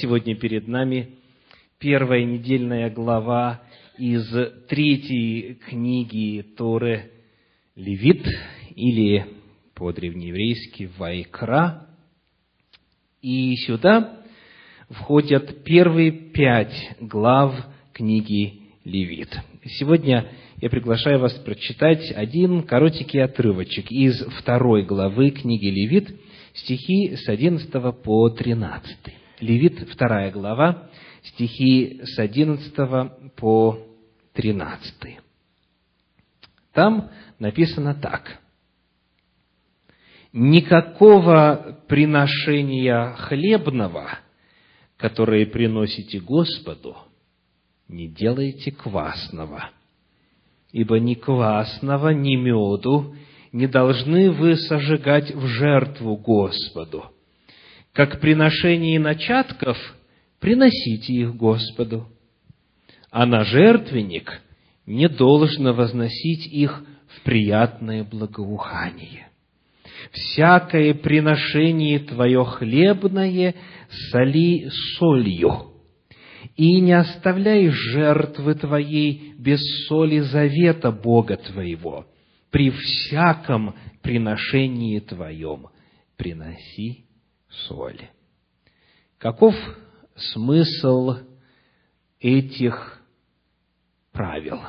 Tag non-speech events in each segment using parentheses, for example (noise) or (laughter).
сегодня перед нами первая недельная глава из третьей книги Торы Левит, или по-древнееврейски Вайкра. И сюда входят первые пять глав книги Левит. Сегодня я приглашаю вас прочитать один коротенький отрывочек из второй главы книги Левит, стихи с 11 по 13. Левит, вторая глава, стихи с 11 по 13. Там написано так. «Никакого приношения хлебного, которое приносите Господу, не делайте квасного, ибо ни квасного, ни меду не должны вы сожигать в жертву Господу. Как приношение начатков, приносите их Господу. А на жертвенник не должно возносить их в приятное благоухание. Всякое приношение твое хлебное соли солью, и не оставляй жертвы твоей без соли завета Бога твоего – при всяком приношении твоем приноси соль. Каков смысл этих правил?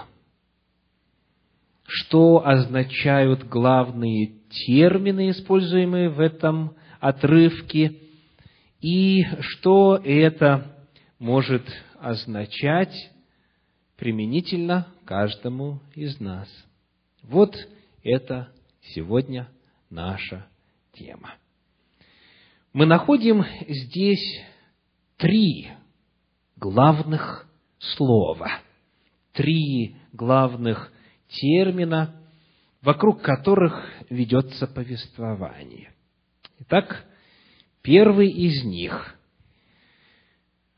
Что означают главные термины, используемые в этом отрывке, и что это может означать применительно каждому из нас – вот это сегодня наша тема. Мы находим здесь три главных слова, три главных термина, вокруг которых ведется повествование. Итак, первый из них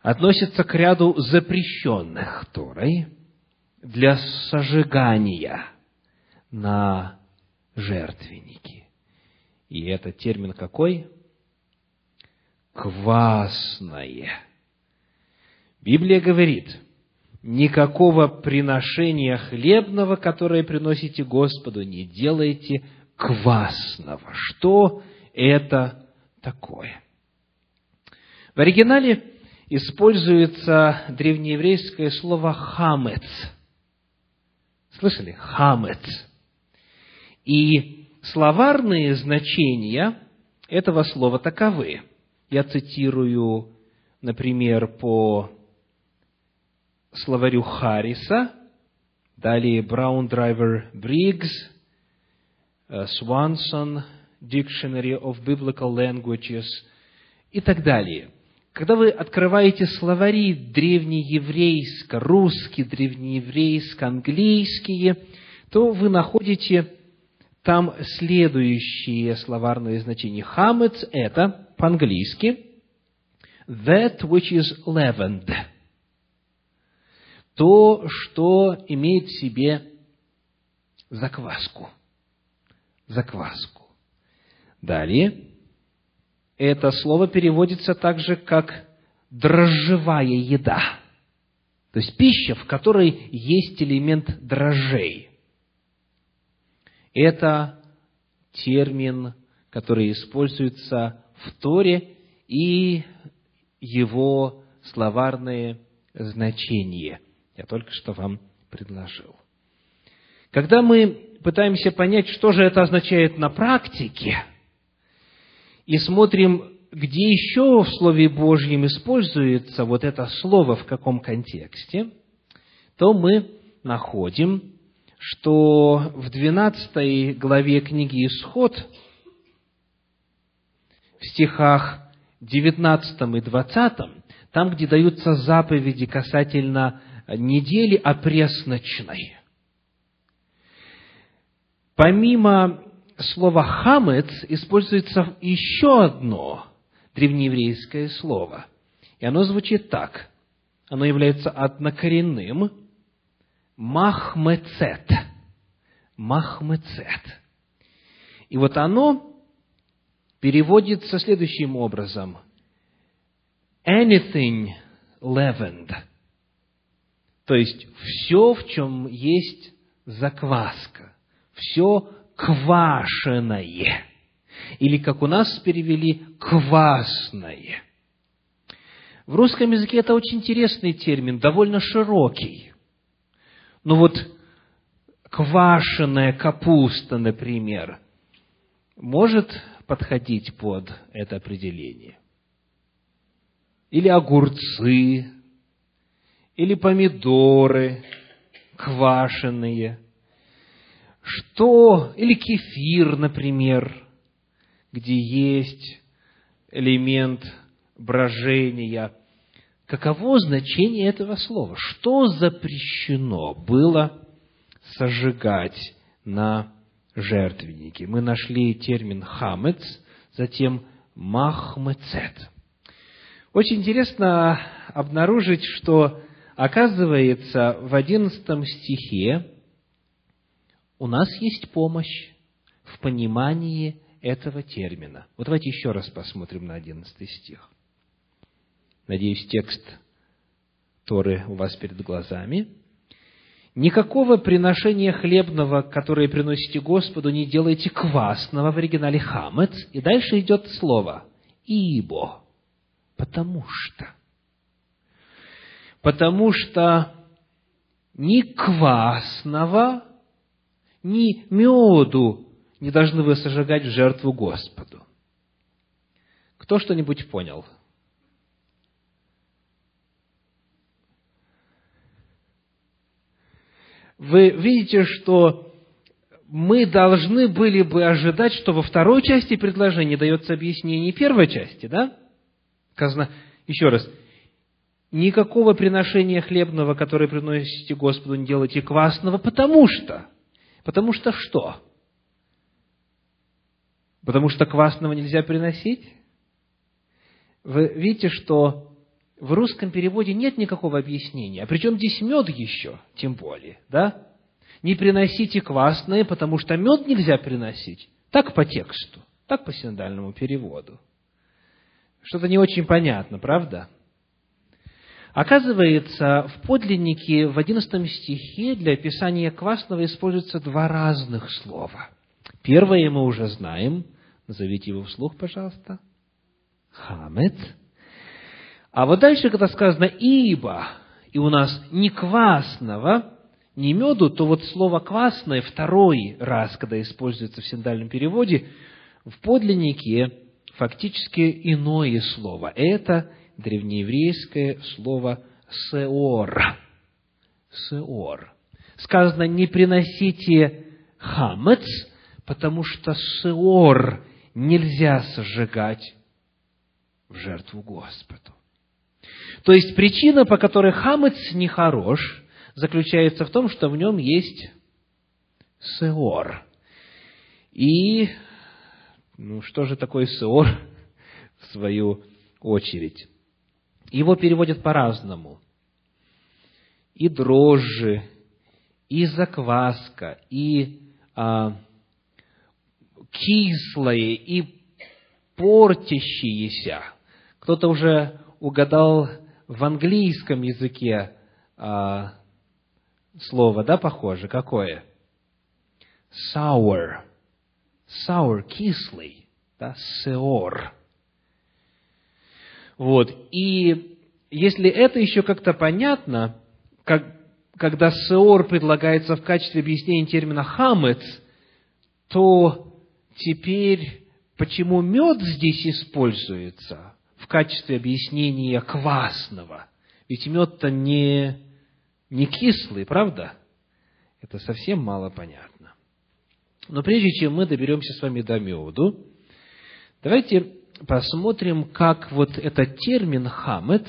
относится к ряду запрещенных Торой для сожигания – на жертвенники. И этот термин какой? Квасное. Библия говорит, никакого приношения хлебного, которое приносите Господу, не делайте квасного. Что это такое? В оригинале используется древнееврейское слово «хамец». Слышали? «Хамец». И словарные значения этого слова таковы. Я цитирую, например, по словарю Харриса, далее Браун Драйвер Бриггс, Swanson Dictionary of Biblical Languages и так далее. Когда вы открываете словари древнееврейско, русский, древнееврейско, английские, то вы находите там следующие словарные значения. Хамец – это по-английски that which is leavened. То, что имеет в себе закваску. Закваску. Далее, это слово переводится также как дрожжевая еда. То есть пища, в которой есть элемент дрожжей – это термин, который используется в Торе и его словарное значение. Я только что вам предложил. Когда мы пытаемся понять, что же это означает на практике, и смотрим, где еще в Слове Божьем используется вот это слово, в каком контексте, то мы находим что в 12 главе книги «Исход» в стихах 19 и 20, там, где даются заповеди касательно недели опресночной, помимо слова «хамец» используется еще одно древнееврейское слово. И оно звучит так. Оно является однокоренным – Махмецет. Махмецет. И вот оно переводится следующим образом. anything leavened. То есть, все, в чем есть закваска, все квашеное. Или, как у нас перевели, квасное. В русском языке это очень интересный термин, довольно широкий. Но вот квашеная капуста, например, может подходить под это определение. Или огурцы, или помидоры квашеные. Что, или кефир, например, где есть элемент брожения. Каково значение этого слова? Что запрещено было сожигать на жертвеннике? Мы нашли термин хамец, затем махмецет. Очень интересно обнаружить, что, оказывается, в одиннадцатом стихе у нас есть помощь в понимании этого термина. Вот давайте еще раз посмотрим на одиннадцатый стих. Надеюсь, текст Торы у вас перед глазами. Никакого приношения хлебного, которое приносите Господу, не делайте квасного в оригинале хамец. И дальше идет слово «ибо», потому что. Потому что ни квасного, ни меду не должны вы сожигать в жертву Господу. Кто что-нибудь понял? Вы видите, что мы должны были бы ожидать, что во второй части предложения дается объяснение первой части, да? Сказано, еще раз, никакого приношения хлебного, которое приносите Господу, не делайте квасного, потому что – Потому что что? Потому что квасного нельзя приносить? Вы видите, что в русском переводе нет никакого объяснения. А причем здесь мед еще, тем более, да? Не приносите квасное, потому что мед нельзя приносить. Так по тексту, так по синодальному переводу. Что-то не очень понятно, правда? Оказывается, в подлиннике в одиннадцатом стихе для описания квасного используются два разных слова. Первое мы уже знаем. Назовите его вслух, пожалуйста. Хамец. А вот дальше, когда сказано «ибо», и у нас не квасного, не меду, то вот слово «квасное» второй раз, когда используется в синдальном переводе, в подлиннике фактически иное слово. Это древнееврейское слово «сеор». «Сеор». Сказано, не приносите хамец, потому что сеор нельзя сожигать в жертву Господу. То есть причина, по которой хамец нехорош, заключается в том, что в нем есть сеор. И, ну, что же такое сеор, (laughs) в свою очередь? Его переводят по-разному. И дрожжи, и закваска, и а, кислое, и портящиеся. Кто-то уже угадал в английском языке а, слово, да, похоже? Какое? Sour. Sour, кислый. Да, seor. Вот. И если это еще как-то понятно, как, когда сеор предлагается в качестве объяснения термина хамец, то теперь почему мед здесь используется в качестве объяснения квасного? Ведь мед-то не, не кислый, правда? Это совсем мало понятно. Но прежде чем мы доберемся с вами до меду, давайте посмотрим, как вот этот термин «хамец»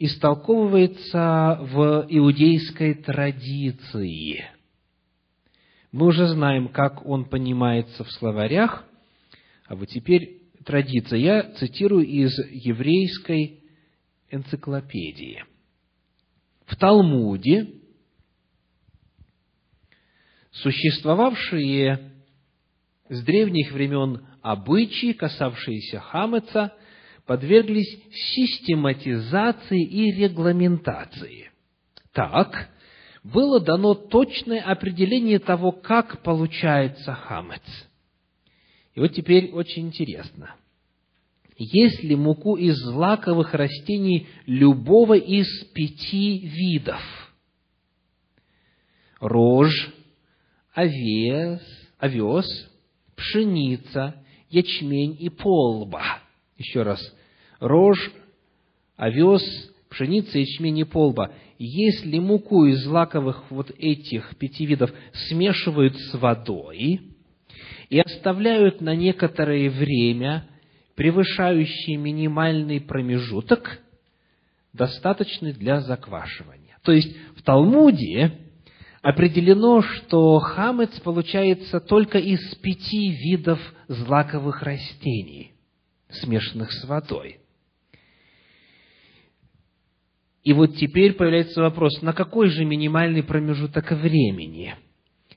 истолковывается в иудейской традиции. Мы уже знаем, как он понимается в словарях, а вот теперь традиция. Я цитирую из еврейской энциклопедии. В Талмуде существовавшие с древних времен обычаи, касавшиеся хамеца, подверглись систематизации и регламентации. Так, было дано точное определение того, как получается хамец. И вот теперь очень интересно. Если муку из злаковых растений любого из пяти видов – рожь, овес, овес, пшеница, ячмень и полба. Еще раз. Рожь, овес, пшеница, ячмень и полба. Если муку из злаковых вот этих пяти видов смешивают с водой и оставляют на некоторое время, превышающий минимальный промежуток, достаточный для заквашивания. То есть в Талмуде определено, что хамец получается только из пяти видов злаковых растений, смешанных с водой. И вот теперь появляется вопрос, на какой же минимальный промежуток времени?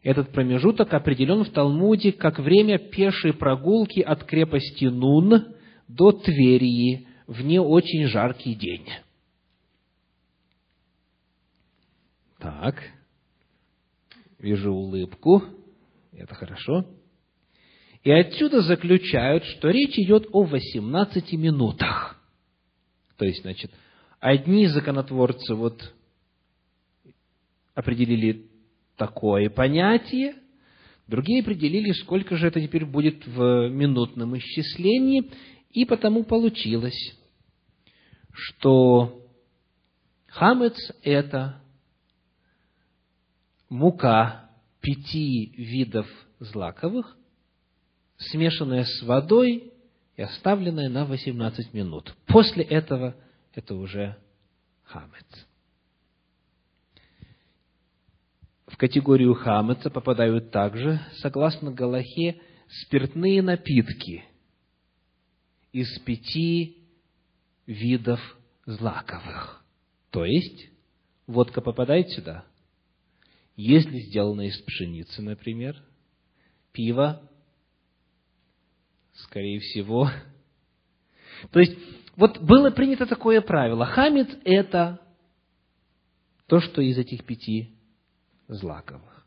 Этот промежуток определен в Талмуде как время пешей прогулки от крепости Нун до Тверии в не очень жаркий день. Так, вижу улыбку, это хорошо. И отсюда заключают, что речь идет о 18 минутах. То есть, значит, одни законотворцы вот определили такое понятие, другие определили, сколько же это теперь будет в минутном исчислении, и потому получилось, что хамец – это мука пяти видов злаковых, смешанная с водой и оставленная на 18 минут. После этого это уже хамец. В категорию хамеца попадают также, согласно Галахе, спиртные напитки из пяти видов злаковых. То есть, водка попадает сюда – если сделано из пшеницы, например, пиво, скорее всего. То есть, вот было принято такое правило. Хамец – это то, что из этих пяти злаковых.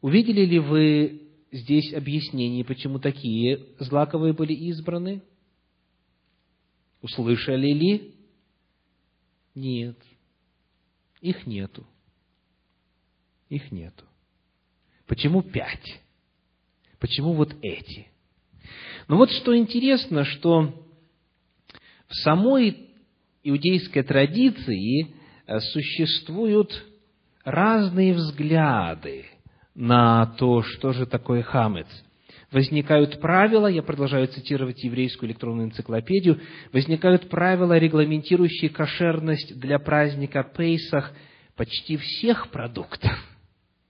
Увидели ли вы здесь объяснение, почему такие злаковые были избраны? Услышали ли? Нет. Их нету. Их нету. Почему пять? Почему вот эти? Но вот что интересно, что в самой иудейской традиции э, существуют разные взгляды на то, что же такое хамец. Возникают правила, я продолжаю цитировать еврейскую электронную энциклопедию, возникают правила, регламентирующие кошерность для праздника Пейсах почти всех продуктов –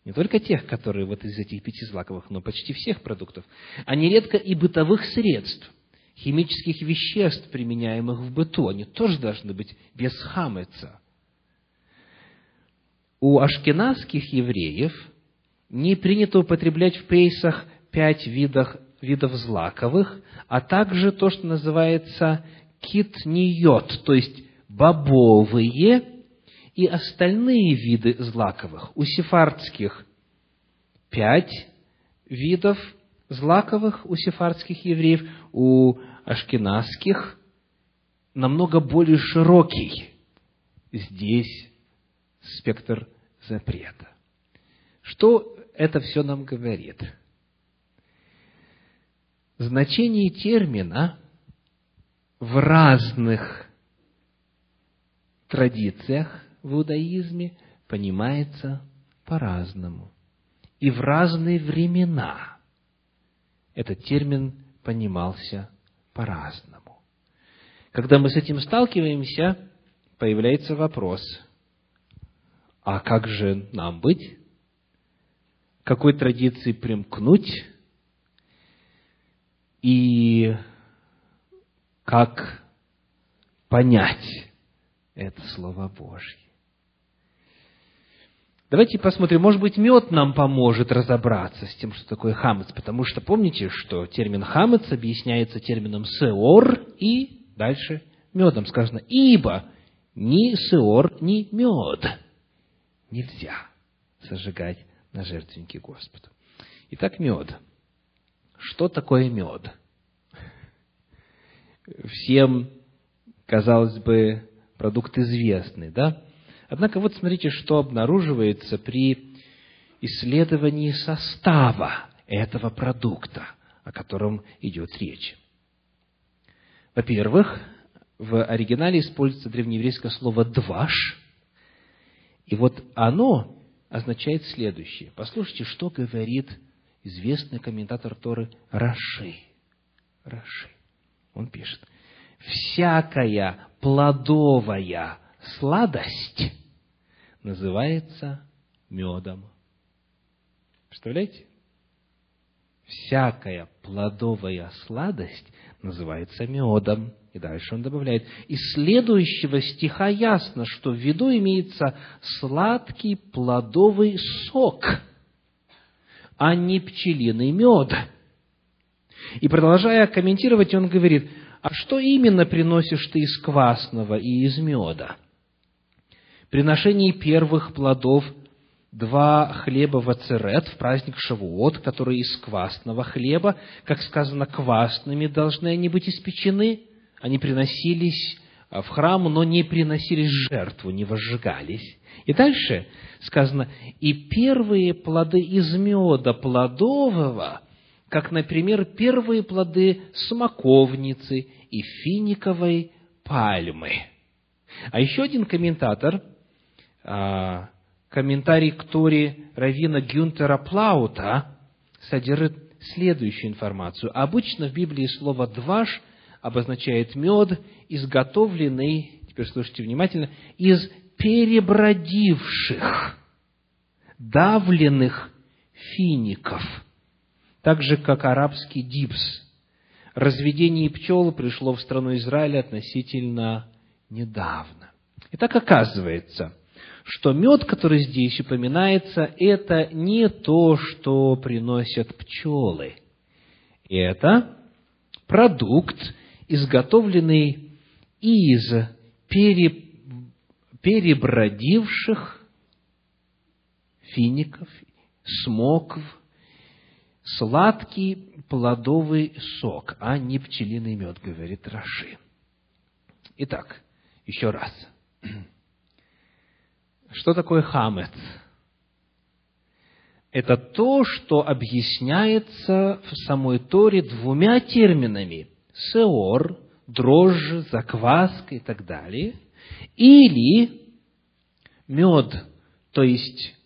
не только тех, которые вот из этих пяти злаковых, но почти всех продуктов, а нередко и бытовых средств, химических веществ, применяемых в быту, они тоже должны быть без хамеца. У ашкенадских евреев не принято употреблять в пейсах пять видов, видов злаковых, а также то, что называется китниот, то есть бобовые и остальные виды злаковых. У сефардских пять видов злаковых у сефардских евреев, у ашкенадских намного более широкий. Здесь спектр запрета. Что это все нам говорит? Значение термина в разных традициях в иудаизме понимается по-разному. И в разные времена этот термин понимался по-разному. Когда мы с этим сталкиваемся, появляется вопрос, а как же нам быть? Какой традиции примкнуть? И как понять это Слово Божье? Давайте посмотрим, может быть, мед нам поможет разобраться с тем, что такое хамец, потому что помните, что термин хамец объясняется термином сеор и Дальше медом сказано, ибо ни сеор, ни мед нельзя сожигать на жертвеннике Господу. Итак, мед. Что такое мед? Всем, казалось бы, продукт известный, да? Однако вот смотрите, что обнаруживается при исследовании состава этого продукта, о котором идет речь. Во-первых, в оригинале используется древнееврейское слово «дваш», и вот оно означает следующее. Послушайте, что говорит известный комментатор Торы Раши. Раши. Он пишет, «Всякая плодовая сладость называется медом». Представляете? Всякая плодовая сладость называется медом. И дальше он добавляет, из следующего стиха ясно, что в виду имеется сладкий плодовый сок, а не пчелиный мед. И продолжая комментировать, он говорит, а что именно приносишь ты из квасного и из меда? Приношение первых плодов два хлеба в ацерет, в праздник Шавуот, которые из квасного хлеба, как сказано, квасными должны они быть испечены, они приносились а, в храм, но не приносились жертву, не возжигались. И дальше сказано, и первые плоды из меда плодового, как, например, первые плоды смоковницы и финиковой пальмы. А еще один комментатор, а, комментарий к Торе Равина Гюнтера Плаута содержит следующую информацию. Обычно в Библии слово «дваш» обозначает мед, изготовленный, теперь слушайте внимательно, из перебродивших, давленных фиников, так же, как арабский дипс. Разведение пчел пришло в страну Израиля относительно недавно. Итак, оказывается, что мед, который здесь упоминается, это не то, что приносят пчелы. Это продукт, изготовленный из пере, перебродивших фиников, смокв, сладкий плодовый сок, а не пчелиный мед, говорит Раши. Итак, еще раз. Что такое хамец? Это то, что объясняется в самой Торе двумя терминами – сеор, дрожжи, закваска и так далее, или мед, то есть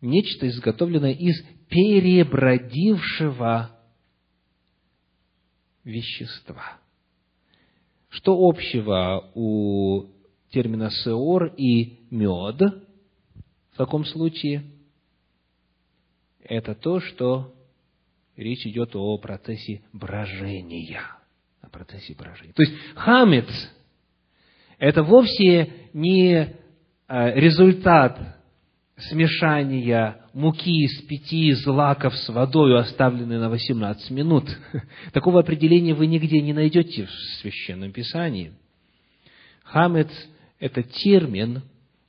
нечто изготовленное из перебродившего вещества. Что общего у термина «сеор» и «мед» в таком случае, это то, что речь идет о процессе брожения. О процессе брожения. То есть хамец – это вовсе не а, результат смешания муки из пяти злаков с водой, оставленной на 18 минут. (laughs) Такого определения вы нигде не найдете в Священном Писании. Хамец это термин,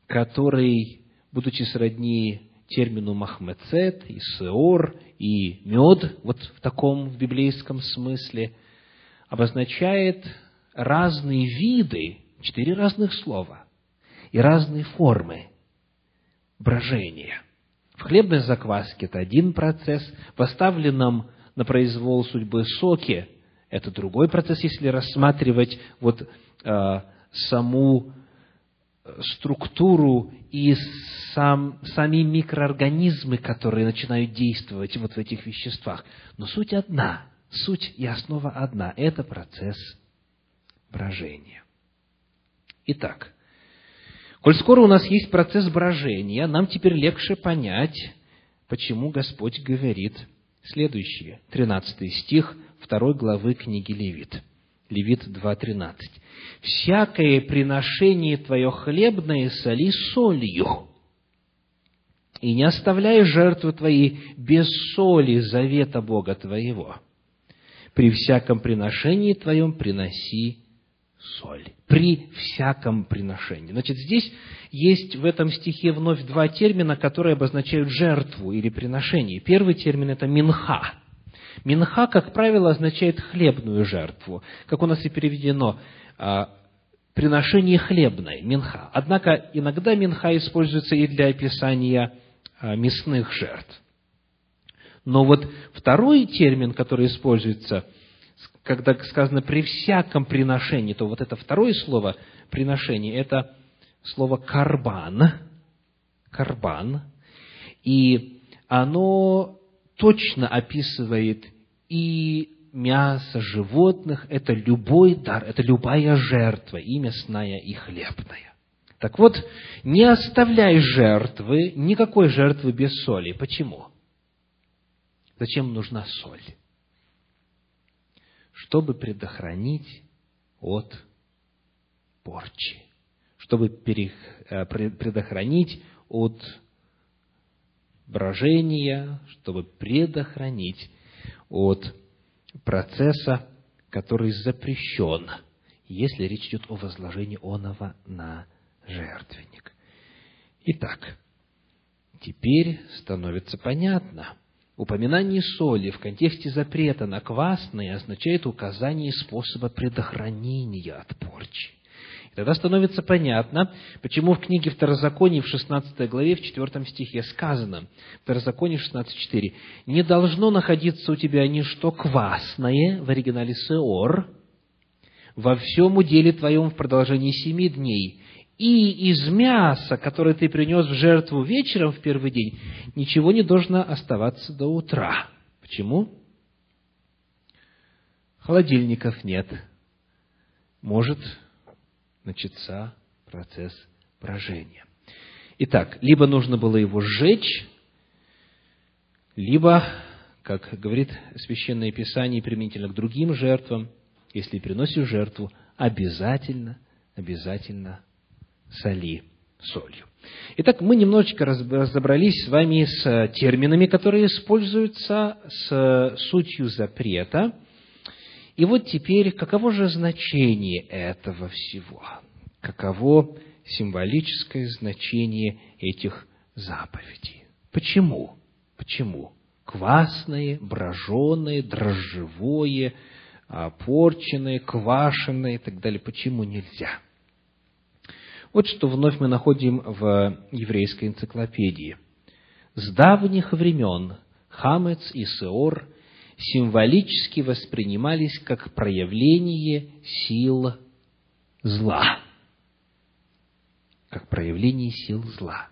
который, будучи сродни термину махмецет, и сеор, и мед, вот в таком в библейском смысле, обозначает разные виды, четыре разных слова, и разные формы брожения. В хлебной закваске это один процесс, в оставленном на произвол судьбы соке это другой процесс, если рассматривать вот э, саму структуру и сам, сами микроорганизмы, которые начинают действовать вот в этих веществах. Но суть одна, суть и основа одна – это процесс брожения. Итак, коль скоро у нас есть процесс брожения, нам теперь легче понять, почему Господь говорит следующее, 13 стих 2 главы книги Левит – Левит 2.13. «Всякое приношение твое хлебное соли солью, и не оставляй жертвы твои без соли завета Бога твоего. При всяком приношении твоем приноси соль. При всяком приношении. Значит, здесь есть в этом стихе вновь два термина, которые обозначают жертву или приношение. Первый термин – это минха. Минха, как правило, означает хлебную жертву. Как у нас и переведено, а, приношение хлебное, минха. Однако иногда минха используется и для описания а, мясных жертв. Но вот второй термин, который используется, когда сказано «при всяком приношении», то вот это второе слово «приношение» – это слово «карбан», «карбан», и оно точно описывает и мясо животных, это любой дар, это любая жертва, и мясная, и хлебная. Так вот, не оставляй жертвы, никакой жертвы без соли. Почему? Зачем нужна соль? Чтобы предохранить от порчи, чтобы э, предохранить от брожения, чтобы предохранить от процесса, который запрещен, если речь идет о возложении оного на жертвенник. Итак, теперь становится понятно. Упоминание соли в контексте запрета на квасные означает указание способа предохранения от порчи. Тогда становится понятно, почему в книге Второзакония в 16 главе, в 4 стихе сказано, Второзаконие 16.4, «Не должно находиться у тебя ничто квасное, в оригинале «сеор», во всем уделе твоем в продолжении семи дней, и из мяса, которое ты принес в жертву вечером в первый день, ничего не должно оставаться до утра». Почему? Холодильников нет. Может начаться процесс брожения. Итак, либо нужно было его сжечь, либо, как говорит Священное Писание, применительно к другим жертвам, если приносишь жертву, обязательно, обязательно соли солью. Итак, мы немножечко разобрались с вами с терминами, которые используются с сутью запрета – и вот теперь, каково же значение этого всего? Каково символическое значение этих заповедей? Почему? Почему? Квасное, броженое, дрожжевое, порченное, квашеное и так далее. Почему нельзя? Вот что вновь мы находим в еврейской энциклопедии. С давних времен Хамец и Сеор символически воспринимались как проявление сил зла. Как проявление сил зла.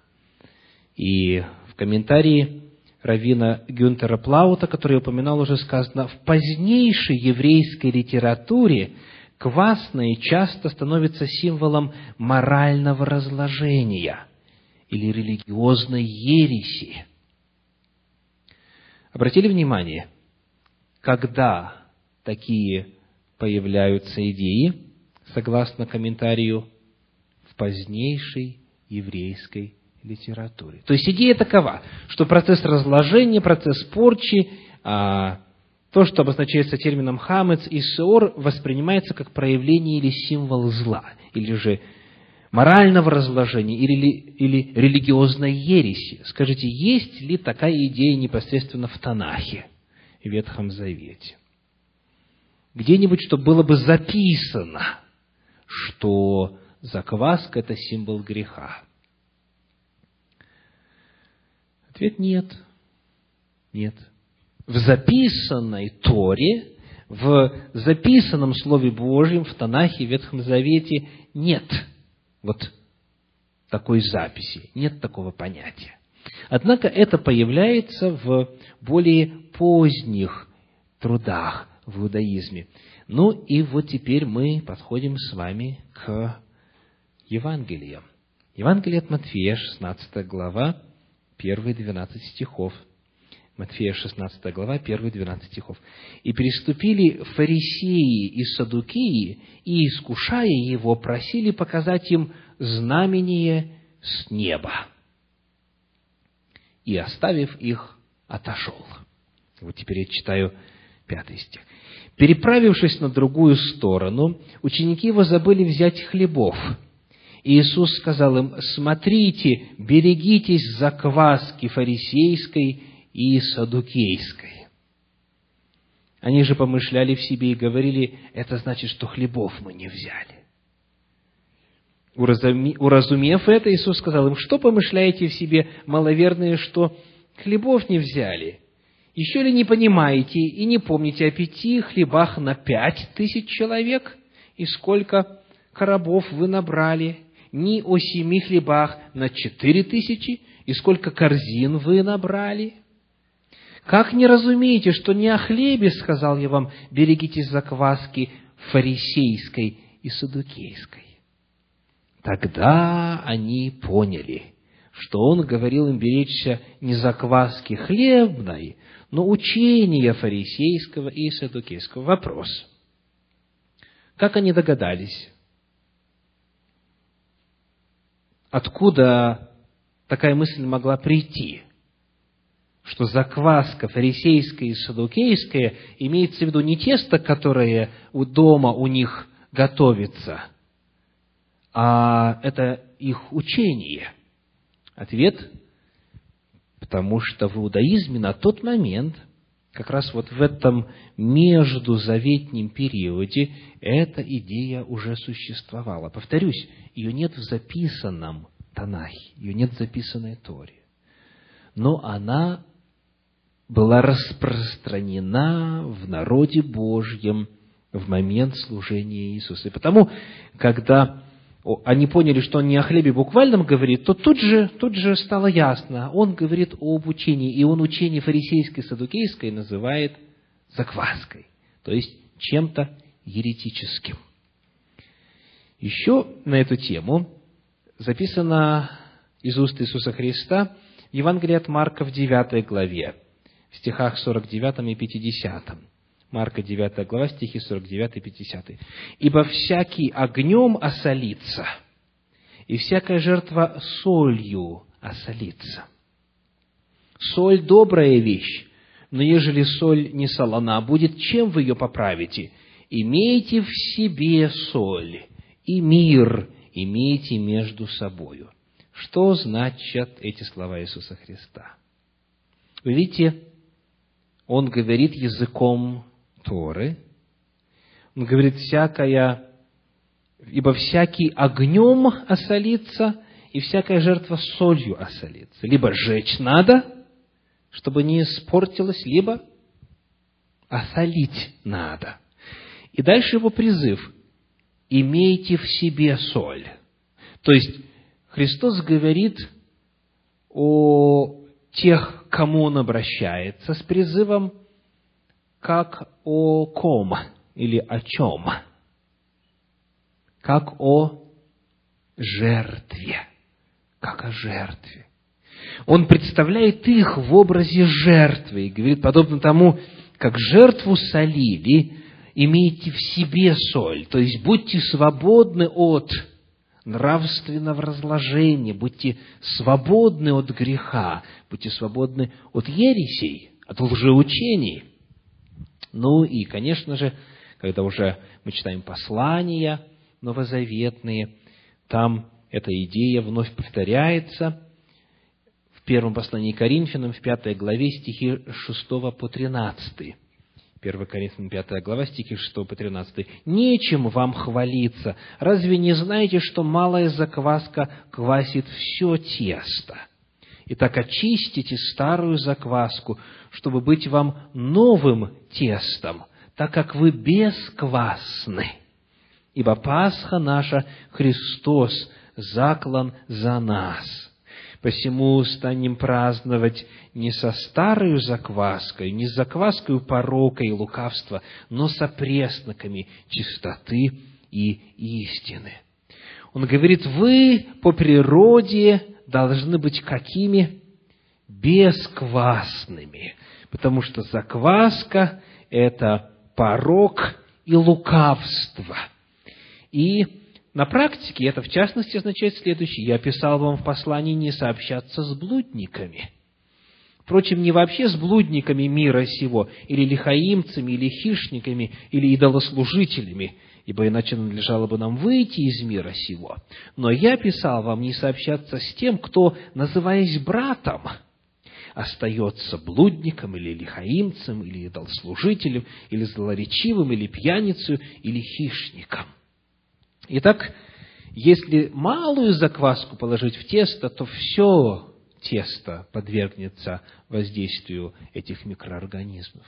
И в комментарии Равина Гюнтера Плаута, который я упоминал, уже сказано, в позднейшей еврейской литературе квасное часто становится символом морального разложения или религиозной ереси. Обратили внимание, когда такие появляются идеи, согласно комментарию, в позднейшей еврейской литературе. То есть идея такова, что процесс разложения, процесс порчи, а, то, что обозначается термином хамец и сеор, воспринимается как проявление или символ зла, или же морального разложения, или, или религиозной ереси. Скажите, есть ли такая идея непосредственно в Танахе? Ветхом Завете. Где-нибудь, чтобы было бы записано, что закваска – это символ греха. Ответ – нет. Нет. В записанной Торе, в записанном Слове Божьем, в Танахе, Ветхом Завете нет вот такой записи, нет такого понятия. Однако это появляется в более поздних трудах в иудаизме. Ну и вот теперь мы подходим с вами к Евангелиям. Евангелие от Матфея, 16 глава, первые 12 стихов. Матфея, 16 глава, первые 12 стихов. «И приступили фарисеи и садукии, и, искушая его, просили показать им знамение с неба и, оставив их, отошел. Вот теперь я читаю пятый стих. Переправившись на другую сторону, ученики его забыли взять хлебов. Иисус сказал им, смотрите, берегитесь закваски фарисейской и садукейской. Они же помышляли в себе и говорили, это значит, что хлебов мы не взяли. Уразумев это, Иисус сказал им, что помышляете в себе, маловерные, что хлебов не взяли? Еще ли не понимаете и не помните о пяти хлебах на пять тысяч человек? И сколько коробов вы набрали? Ни о семи хлебах на четыре тысячи? И сколько корзин вы набрали? Как не разумеете, что не о хлебе, сказал я вам, берегитесь закваски фарисейской и садукейской? Тогда они поняли, что он говорил им беречься не закваски хлебной, но учения фарисейского и садукейского. Вопрос. Как они догадались? Откуда такая мысль могла прийти? что закваска фарисейская и садукейская имеется в виду не тесто, которое у дома у них готовится, а это их учение. Ответ – потому что в иудаизме на тот момент, как раз вот в этом междузаветнем периоде, эта идея уже существовала. Повторюсь, ее нет в записанном Танахе, ее нет в записанной Торе. Но она была распространена в народе Божьем в момент служения Иисуса. И потому, когда они поняли, что он не о хлебе буквальном говорит, то тут же, тут же стало ясно, он говорит об учении, и он учение фарисейское, садукейское называет закваской, то есть чем-то еретическим. Еще на эту тему записано из уст Иисуса Христа в Евангелии от Марка в 9 главе в стихах 49 и 50. Марка 9 глава, стихи 49 и 50. «Ибо всякий огнем осолится, и всякая жертва солью осолится. Соль – добрая вещь, но ежели соль не солона будет, чем вы ее поправите? Имейте в себе соль, и мир имейте между собою». Что значат эти слова Иисуса Христа? Вы видите, он говорит языком Торы. Он говорит, всякая, ибо всякий огнем осолится, и всякая жертва солью осолится. Либо сжечь надо, чтобы не испортилось, либо осолить надо. И дальше его призыв – имейте в себе соль. То есть, Христос говорит о тех, к кому он обращается с призывом, как о ком или о чем? Как о жертве. Как о жертве. Он представляет их в образе жертвы и говорит, подобно тому, как жертву солили, имейте в себе соль, то есть будьте свободны от нравственного разложения, будьте свободны от греха, будьте свободны от ересей, от лжеучений. Ну и, конечно же, когда уже мы читаем послания новозаветные, там эта идея вновь повторяется в первом послании Коринфянам, в пятой главе, стихи 6 по 13. 1 Коринфянам 5 глава, стихи 6 по 13. «Нечем вам хвалиться. Разве не знаете, что малая закваска квасит все тесто? Итак, очистите старую закваску, чтобы быть вам новым тестом, так как вы бесквасны. Ибо Пасха наша Христос заклан за нас. Посему станем праздновать не со старою закваской, не с закваской порока и лукавства, но со пресноками чистоты и истины. Он говорит, вы по природе должны быть какими? Бесквасными. Потому что закваска – это порок и лукавство. И на практике это, в частности, означает следующее. Я писал вам в послании не сообщаться с блудниками. Впрочем, не вообще с блудниками мира сего, или лихаимцами, или хищниками, или идолослужителями, ибо иначе надлежало бы нам выйти из мира сего. Но я писал вам не сообщаться с тем, кто, называясь братом, остается блудником или лихаимцем, или идолслужителем, или злоречивым, или пьяницей, или хищником. Итак, если малую закваску положить в тесто, то все тесто подвергнется воздействию этих микроорганизмов.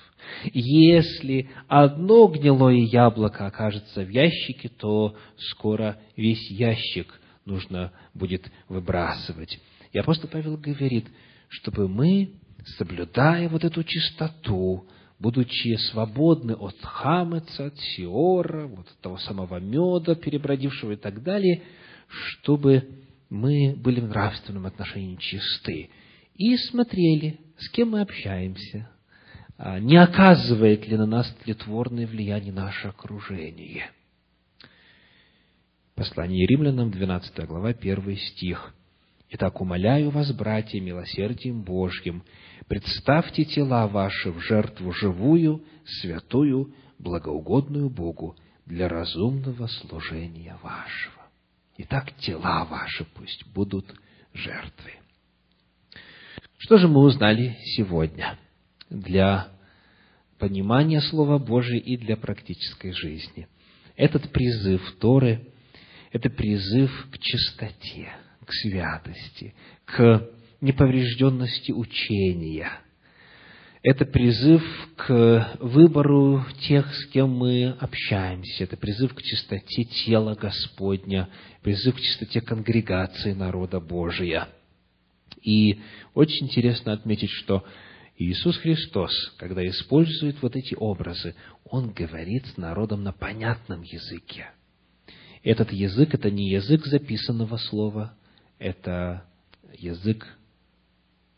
Если одно гнилое яблоко окажется в ящике, то скоро весь ящик нужно будет выбрасывать. И апостол Павел говорит, чтобы мы, соблюдая вот эту чистоту, будучи свободны от хамеца, от сиора, вот от того самого меда, перебродившего и так далее, чтобы мы были в нравственном отношении чисты и смотрели, с кем мы общаемся, а не оказывает ли на нас тлетворное влияние наше окружение. Послание римлянам, 12 глава, 1 стих. «Итак, умоляю вас, братья, милосердием Божьим, представьте тела ваши в жертву живую, святую, благоугодную Богу для разумного служения вашего». Итак, тела ваши пусть будут жертвы. Что же мы узнали сегодня для понимания Слова Божия и для практической жизни? Этот призыв Торы – это призыв к чистоте, к святости, к неповрежденности учения – это призыв к выбору тех, с кем мы общаемся. Это призыв к чистоте тела Господня, призыв к чистоте конгрегации народа Божия. И очень интересно отметить, что Иисус Христос, когда использует вот эти образы, Он говорит с народом на понятном языке. Этот язык – это не язык записанного слова, это язык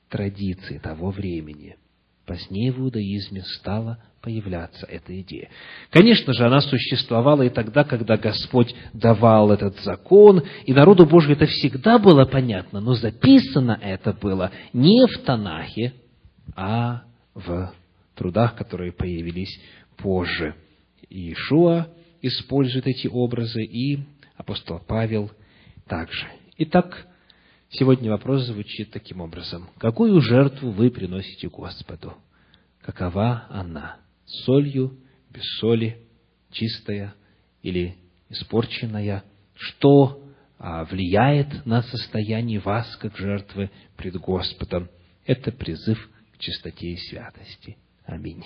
традиции того времени – Позднее в иудаизме стала появляться эта идея. Конечно же, она существовала и тогда, когда Господь давал этот закон, и народу Божию это всегда было понятно, но записано это было не в Танахе, а в трудах, которые появились позже. Иешуа использует эти образы, и апостол Павел также. Итак, Сегодня вопрос звучит таким образом. Какую жертву вы приносите Господу? Какова она? Солью, без соли, чистая или испорченная? Что а, влияет на состояние вас, как жертвы пред Господом? Это призыв к чистоте и святости. Аминь.